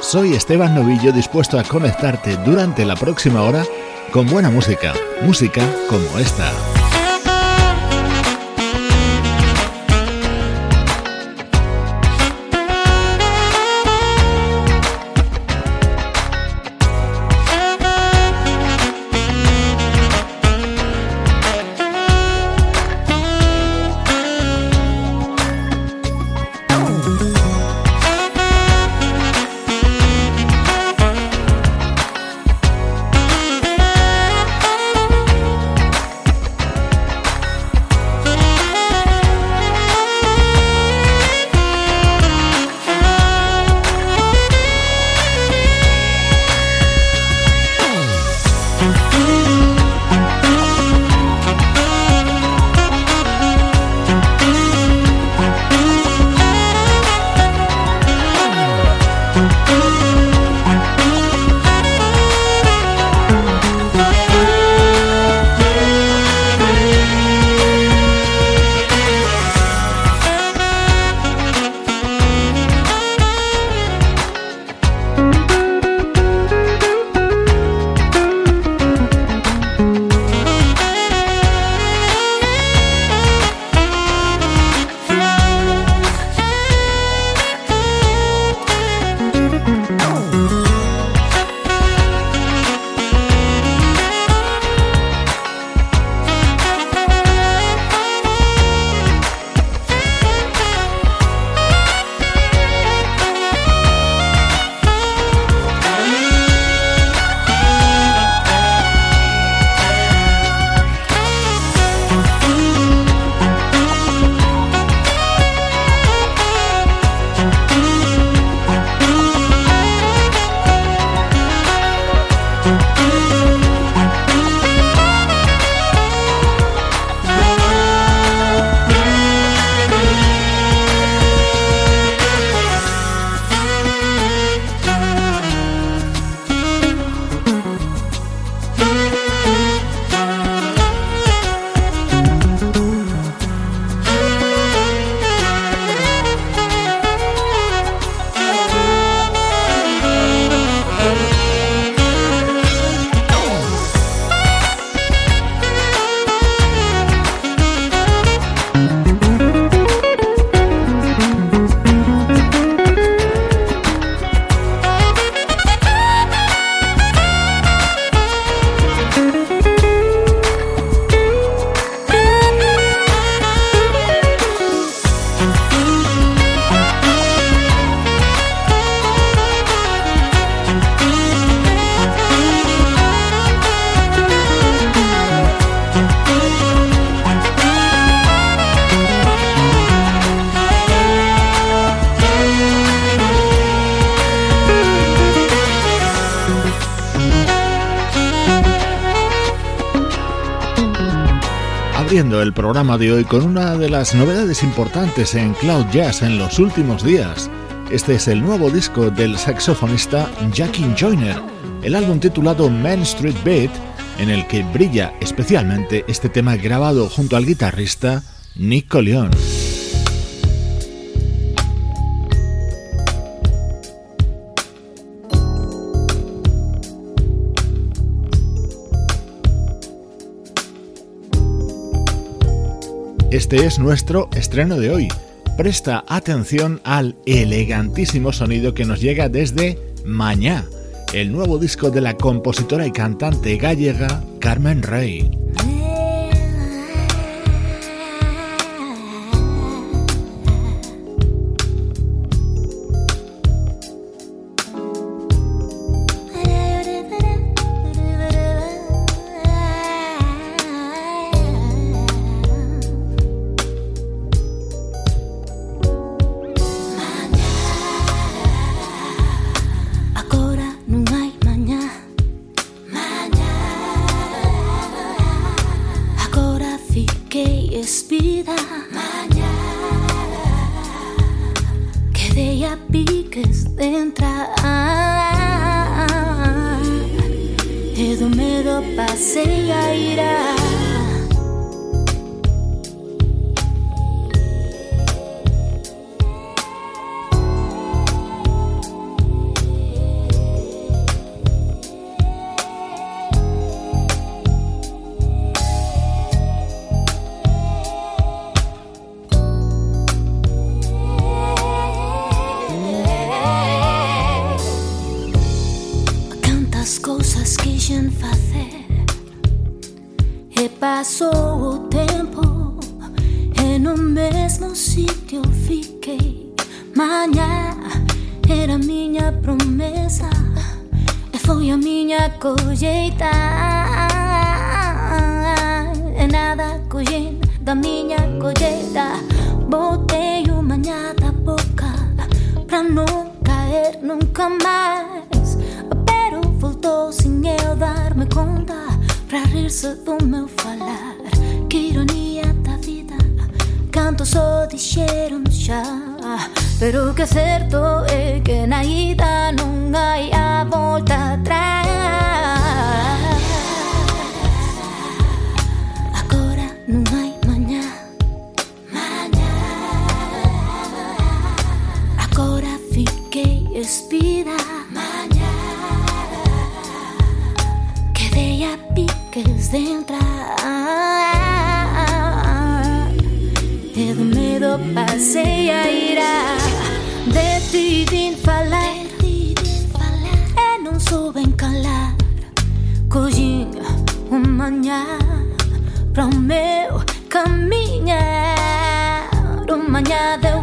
Soy Esteban Novillo dispuesto a conectarte durante la próxima hora con buena música, música como esta. El programa de hoy con una de las novedades importantes en Cloud Jazz en los últimos días. Este es el nuevo disco del saxofonista Jackie Joyner, el álbum titulado Main Street Beat, en el que brilla especialmente este tema grabado junto al guitarrista Nick Leon. Este es nuestro estreno de hoy. Presta atención al elegantísimo sonido que nos llega desde Mañá, el nuevo disco de la compositora y cantante gallega Carmen Rey. がいイ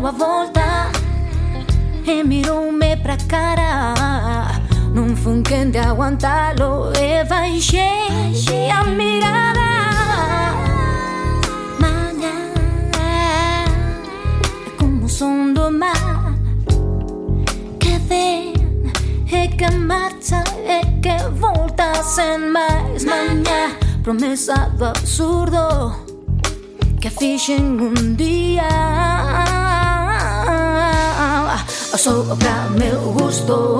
a volta e mirou-me pra cara. Não fui quem de aguantá-lo, e baixei a mirada. Manhã é como o som do mar que vem, e que marcha, e que volta sem mais. Manhã, promessa do absurdo que fiz em um dia. Passou pra meu gosto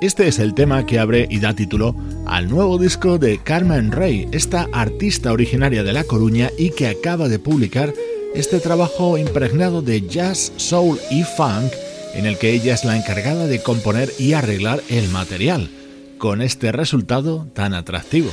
Este es el tema que abre y da título al nuevo disco de Carmen Rey, esta artista originaria de La Coruña y que acaba de publicar este trabajo impregnado de jazz, soul y funk en el que ella es la encargada de componer y arreglar el material, con este resultado tan atractivo.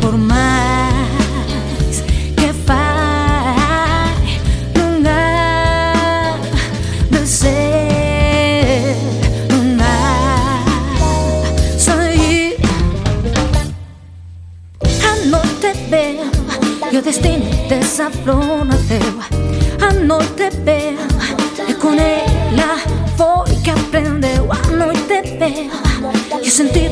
Por mais que faz não há de ser não a noite veio e o destino desapareceu a noite veio e com ela foi que aprendeu a noite veio e sentido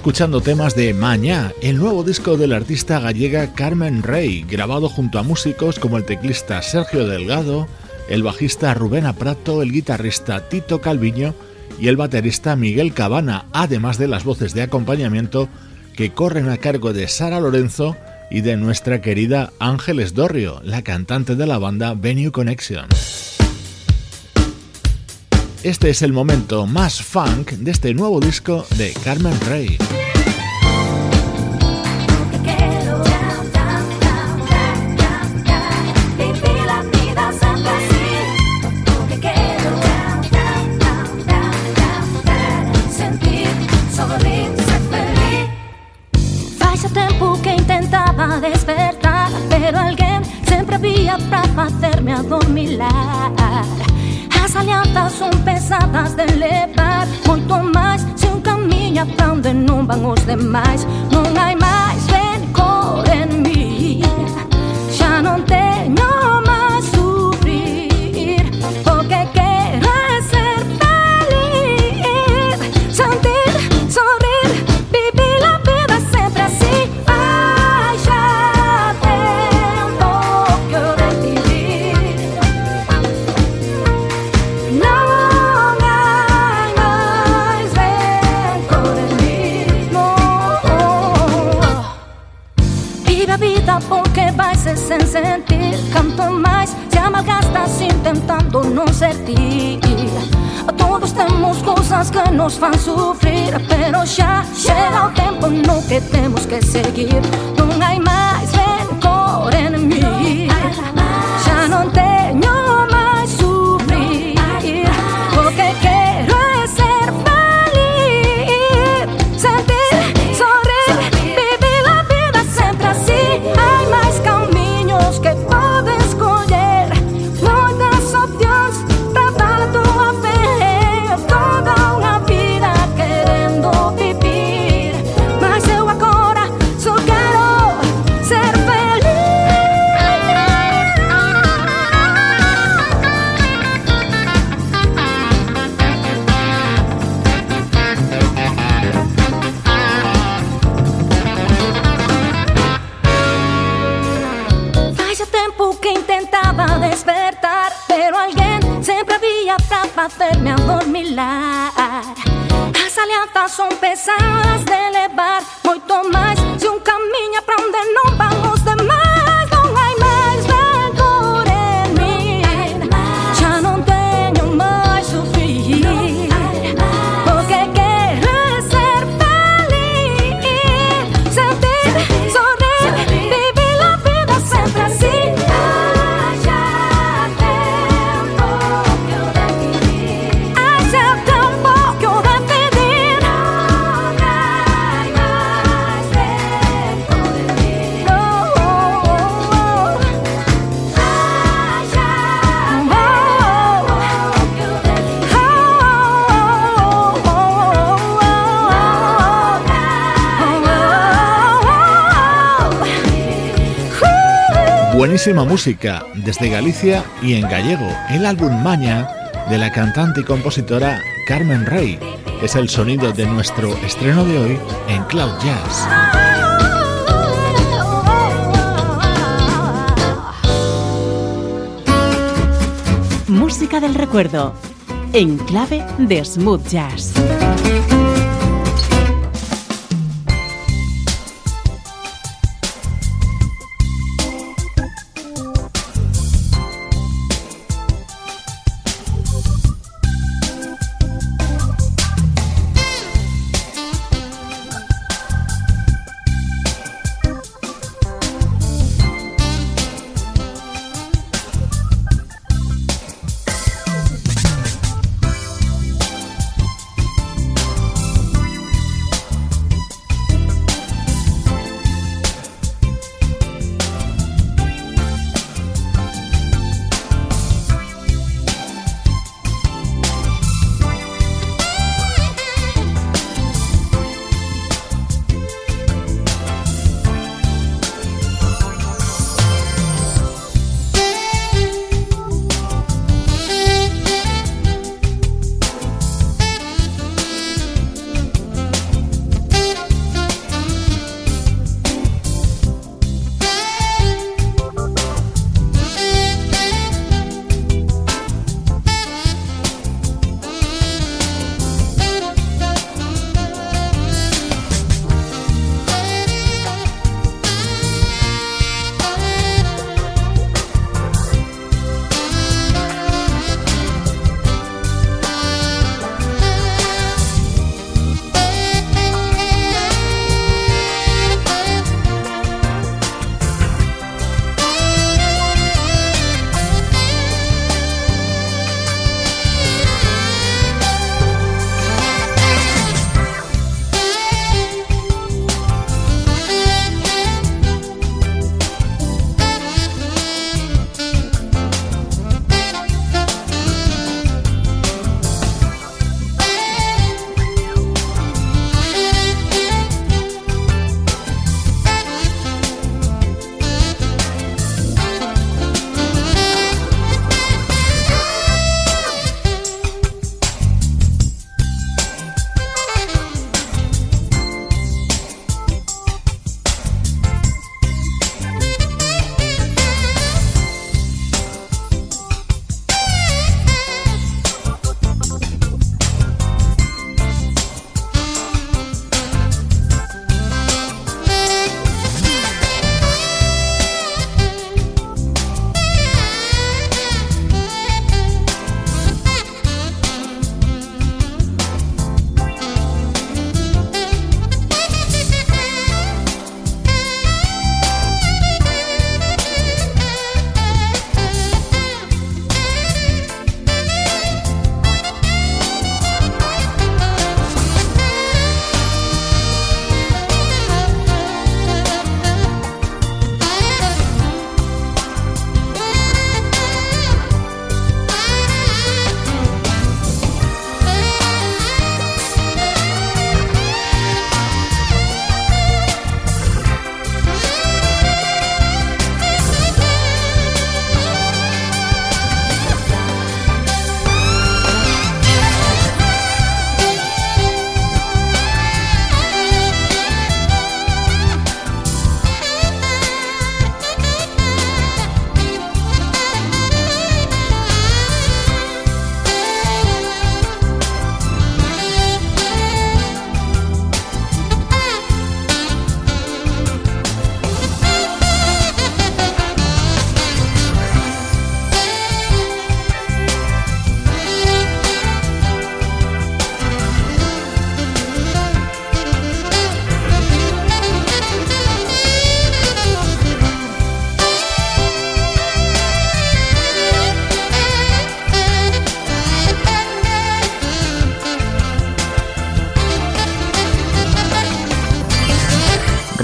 escuchando temas de Mañá, el nuevo disco del artista gallega Carmen Rey, grabado junto a músicos como el teclista Sergio Delgado, el bajista Rubén Prato, el guitarrista Tito Calviño y el baterista Miguel Cabana, además de las voces de acompañamiento que corren a cargo de Sara Lorenzo y de nuestra querida Ángeles Dorrio, la cantante de la banda Venue Connection. Este es el momento más funk de este nuevo disco de Carmen Rey. despertar, pero alguien siempre había para hacerme adormilar. As alianças são pesadas de levar Muito mais se um caminho para onde não vão os demais Não há mais rancor em mim Já não tenho hacen sentir. Canto máis, se amalgastas intentando non ser ti. Todos temos cousas que nos fan sufrir, pero xa chega o tempo no que temos que seguir. Non hai máis Música desde Galicia y en gallego, el álbum Maña de la cantante y compositora Carmen Rey. Es el sonido de nuestro estreno de hoy en Cloud Jazz. Música del recuerdo. En clave de smooth jazz.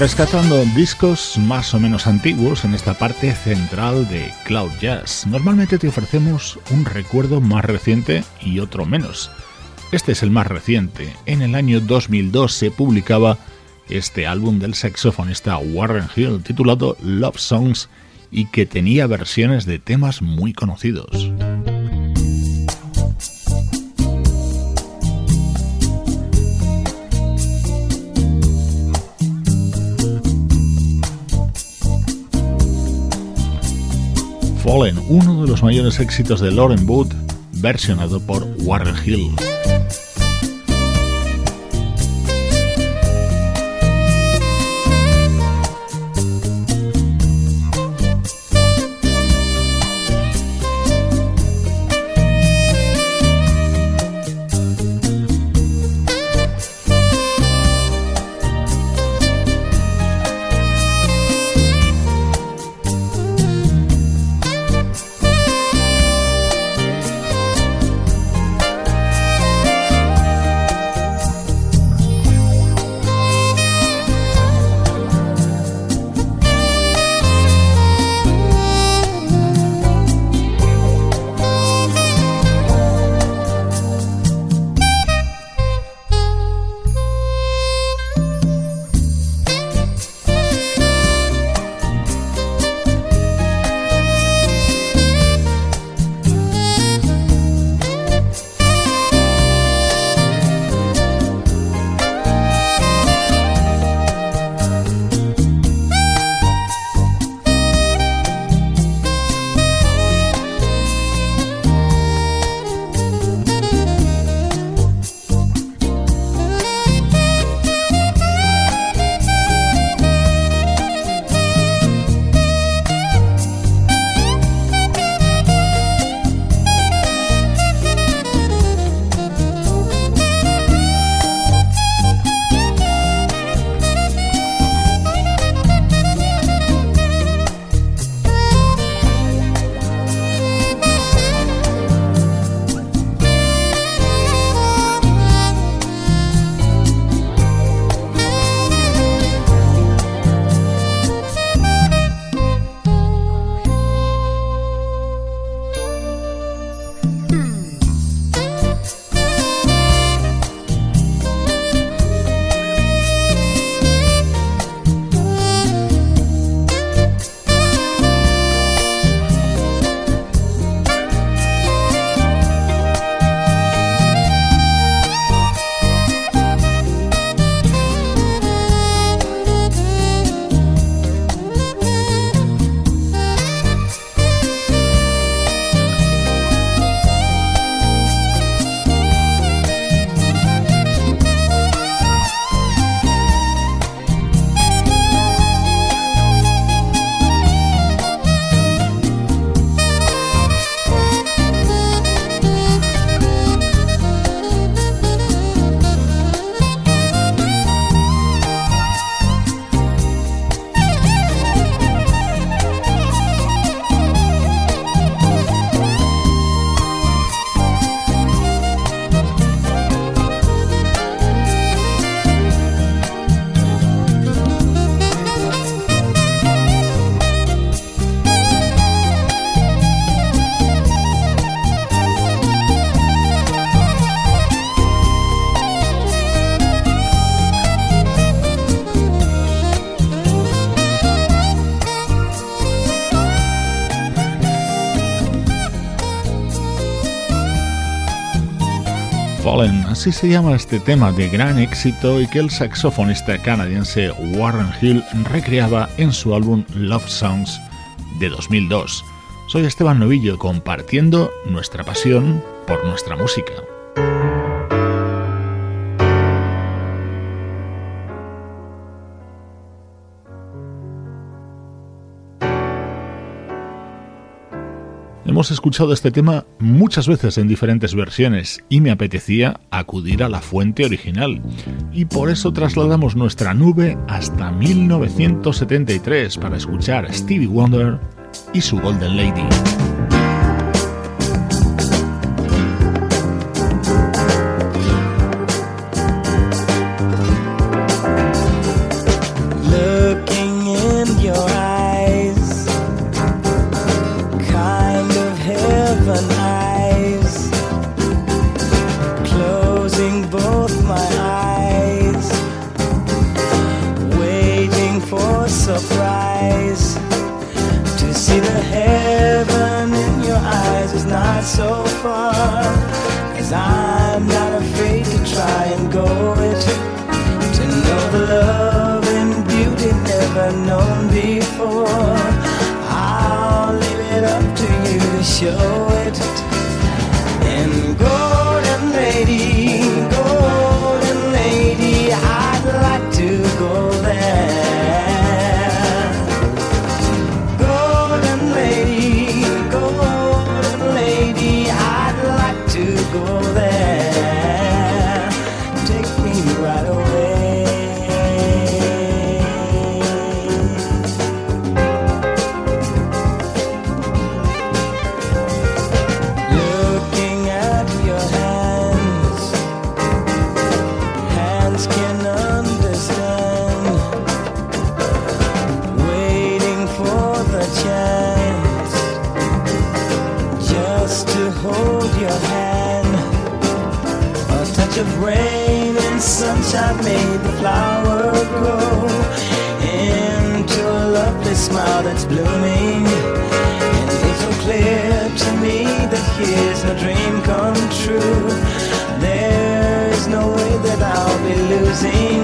Rescatando discos más o menos antiguos en esta parte central de Cloud Jazz. Normalmente te ofrecemos un recuerdo más reciente y otro menos. Este es el más reciente. En el año 2002 se publicaba este álbum del saxofonista Warren Hill titulado Love Songs y que tenía versiones de temas muy conocidos. Fallen, uno de los mayores éxitos de Lauren Wood, versionado por Warren Hill. Así se llama este tema de gran éxito y que el saxofonista canadiense Warren Hill recreaba en su álbum Love Songs de 2002. Soy Esteban Novillo compartiendo nuestra pasión por nuestra música. Hemos escuchado este tema muchas veces en diferentes versiones y me apetecía acudir a la fuente original. Y por eso trasladamos nuestra nube hasta 1973 para escuchar Stevie Wonder y su Golden Lady. Sunshine made the flower grow into a lovely smile that's blooming. And it's so clear to me that here's a dream come true. There's no way that I'll be losing.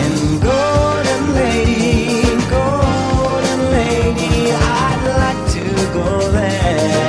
And golden lady, golden lady, I'd like to go there.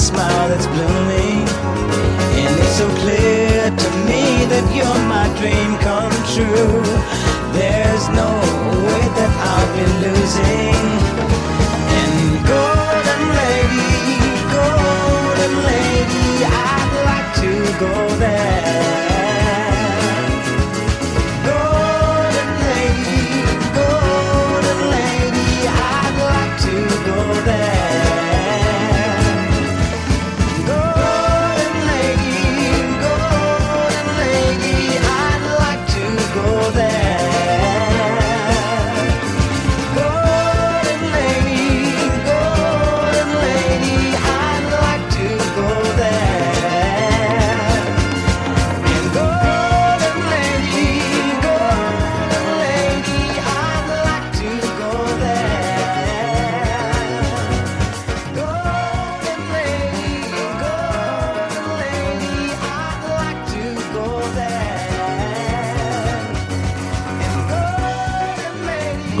Smile that's blooming. And it's so clear to me that you're my dream come true. There's no way that I'll be losing. And golden lady, golden lady, I'd like to go there.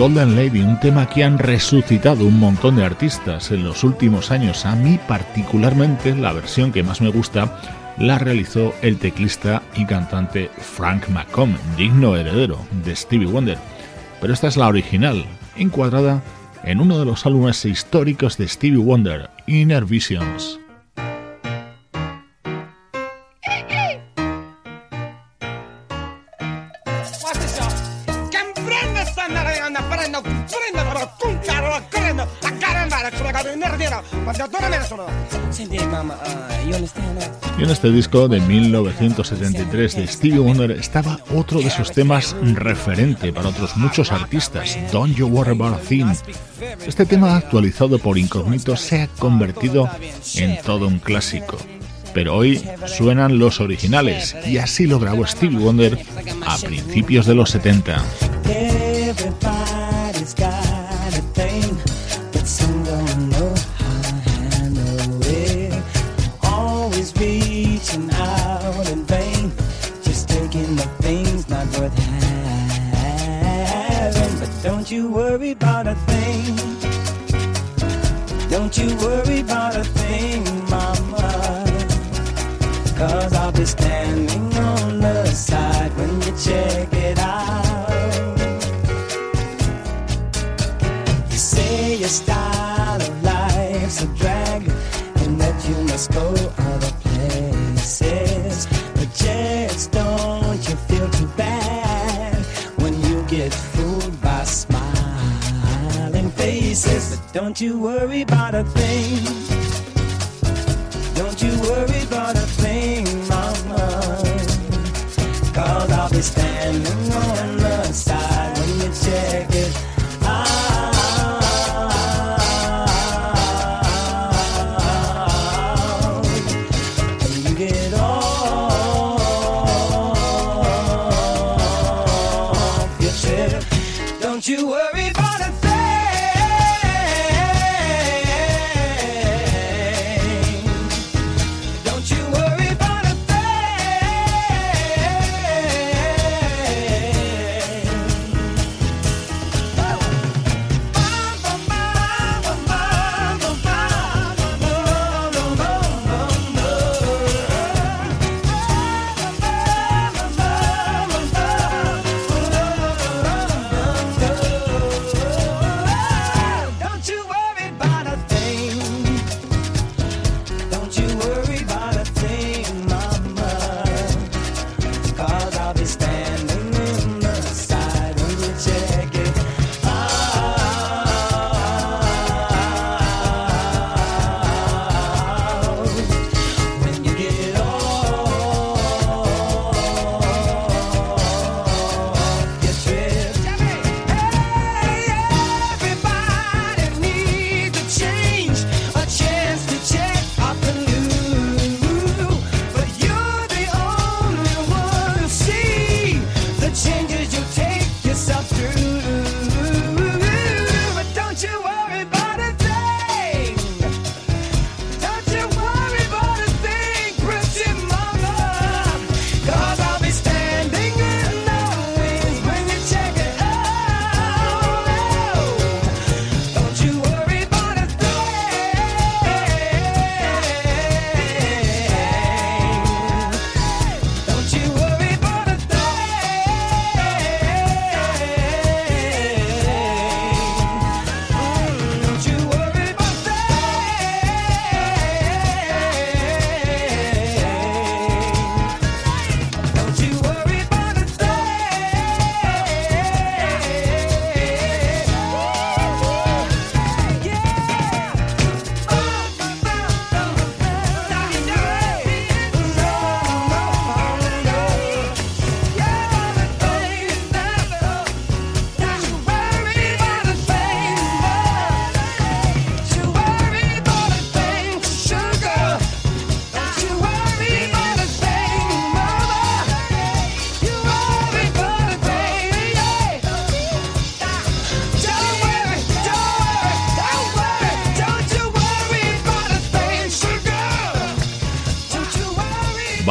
Golden Lady, un tema que han resucitado un montón de artistas en los últimos años. A mí particularmente la versión que más me gusta la realizó el teclista y cantante Frank McComb, digno heredero de Stevie Wonder. Pero esta es la original, encuadrada en uno de los álbumes históricos de Stevie Wonder, Inner Visions. Y en este disco de 1973 de Stevie Wonder estaba otro de sus temas referente para otros muchos artistas, Don't You Worry About a Thing. Este tema actualizado por Incognito se ha convertido en todo un clásico. Pero hoy suenan los originales y así lo grabó Stevie Wonder a principios de los 70. standing on the side when you check it out. You say your style of life's a drag and that you must go other places. But just don't you feel too bad when you get fooled by smiling faces. But don't you worry about a thing.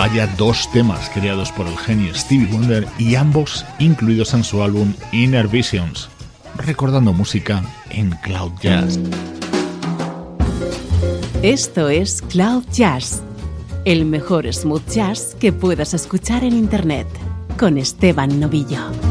Vaya dos temas creados por el genio Stevie Wonder y ambos incluidos en su álbum Inner Visions, recordando música en Cloud Jazz. Esto es Cloud Jazz, el mejor smooth jazz que puedas escuchar en Internet, con Esteban Novillo.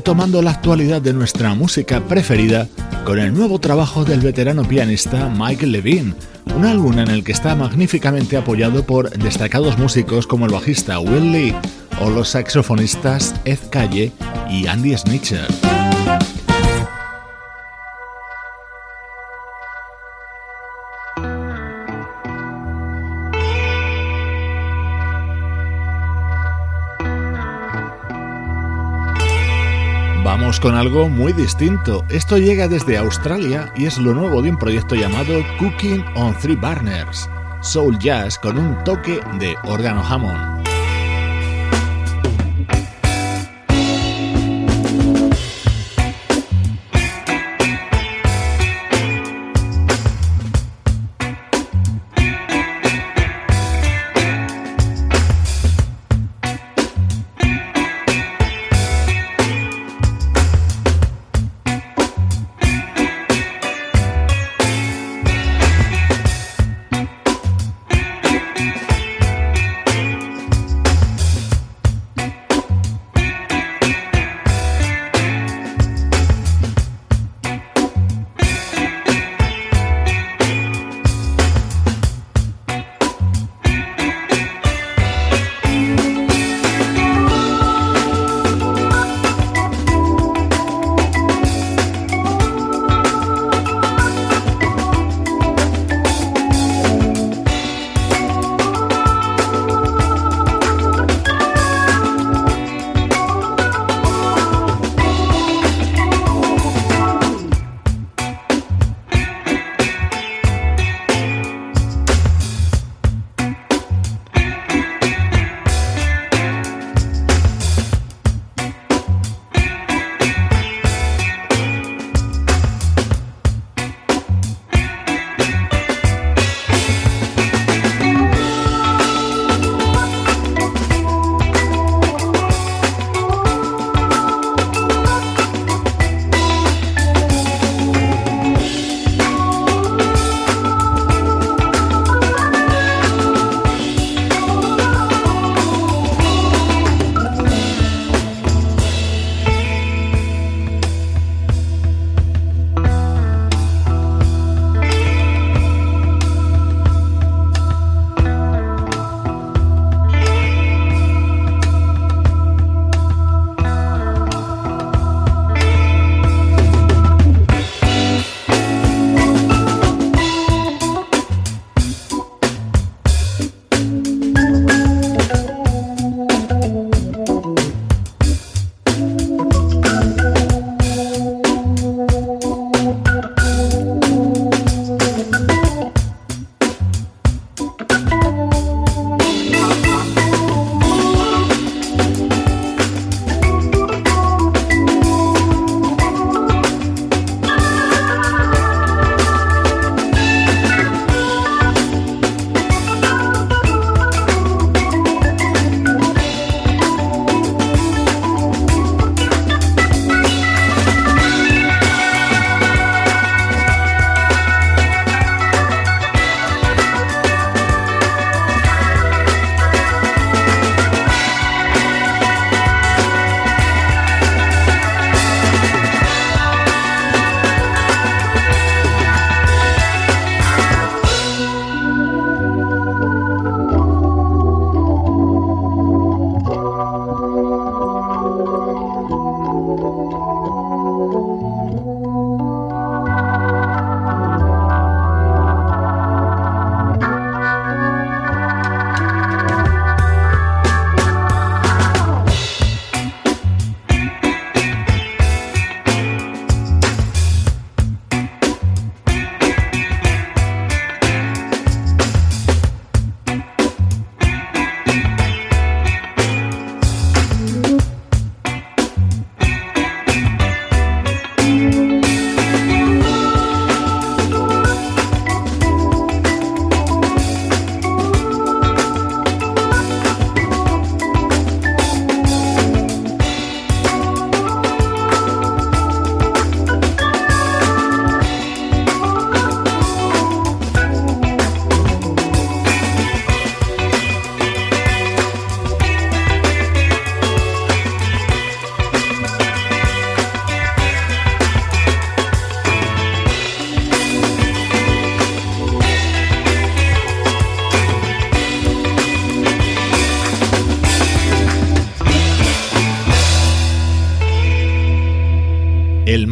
Tomando la actualidad de nuestra música preferida con el nuevo trabajo del veterano pianista Michael Levine, un álbum en el que está magníficamente apoyado por destacados músicos como el bajista Will Lee o los saxofonistas Ed Calle y Andy Snitcher. Con algo muy distinto. Esto llega desde Australia y es lo nuevo de un proyecto llamado Cooking on Three Burners, Soul Jazz con un toque de órgano Hammond.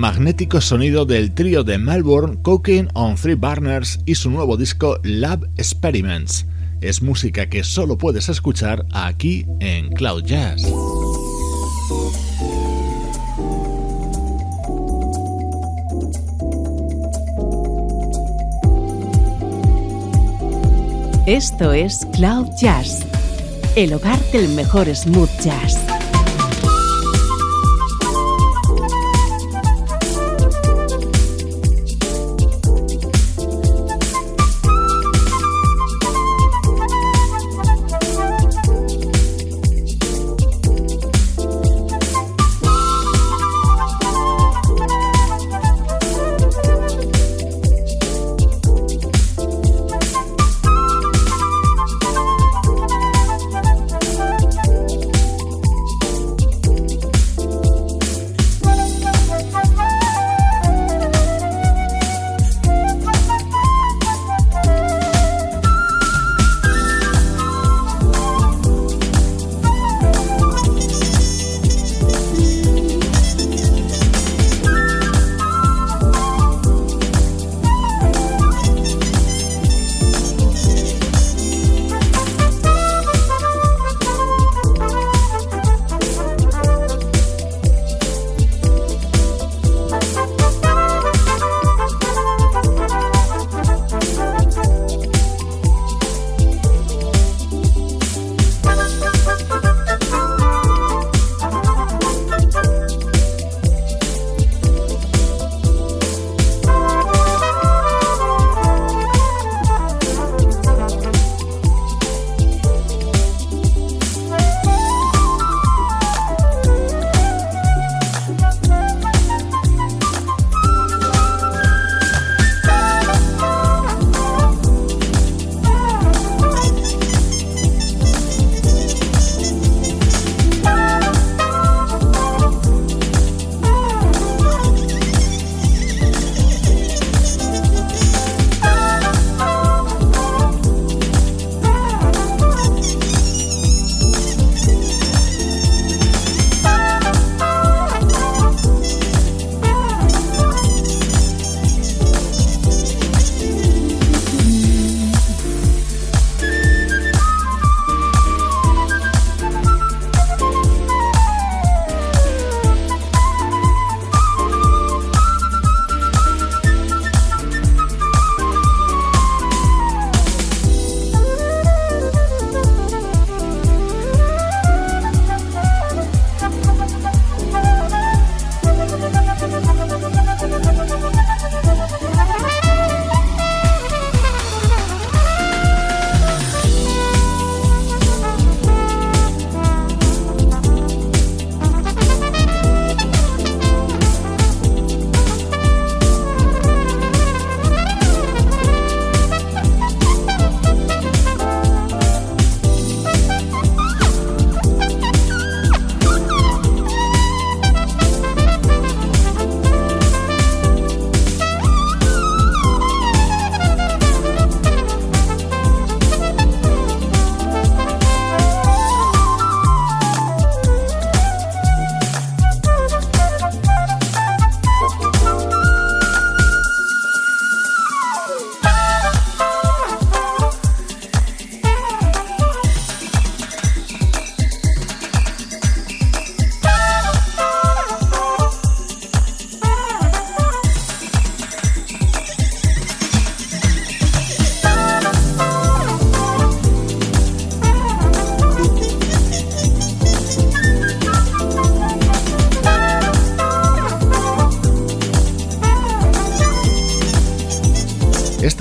Magnético sonido del trío de Melbourne Cooking on Three Burners y su nuevo disco Lab Experiments. Es música que solo puedes escuchar aquí en Cloud Jazz. Esto es Cloud Jazz, el hogar del mejor smooth jazz.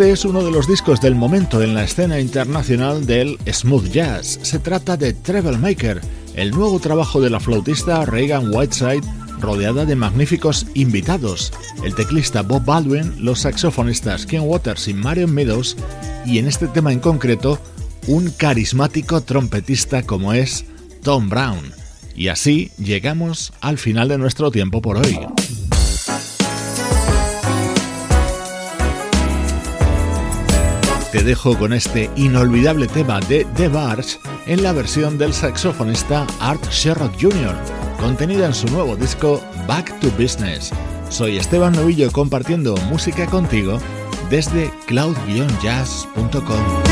Este es uno de los discos del momento en la escena internacional del smooth jazz. Se trata de Treble Maker, el nuevo trabajo de la flautista Reagan Whiteside, rodeada de magníficos invitados: el teclista Bob Baldwin, los saxofonistas Ken Waters y Marion Meadows, y en este tema en concreto, un carismático trompetista como es Tom Brown. Y así llegamos al final de nuestro tiempo por hoy. Te dejo con este inolvidable tema de The Barge en la versión del saxofonista Art Sherrock Jr., contenida en su nuevo disco Back to Business. Soy Esteban Novillo compartiendo música contigo desde cloud-jazz.com.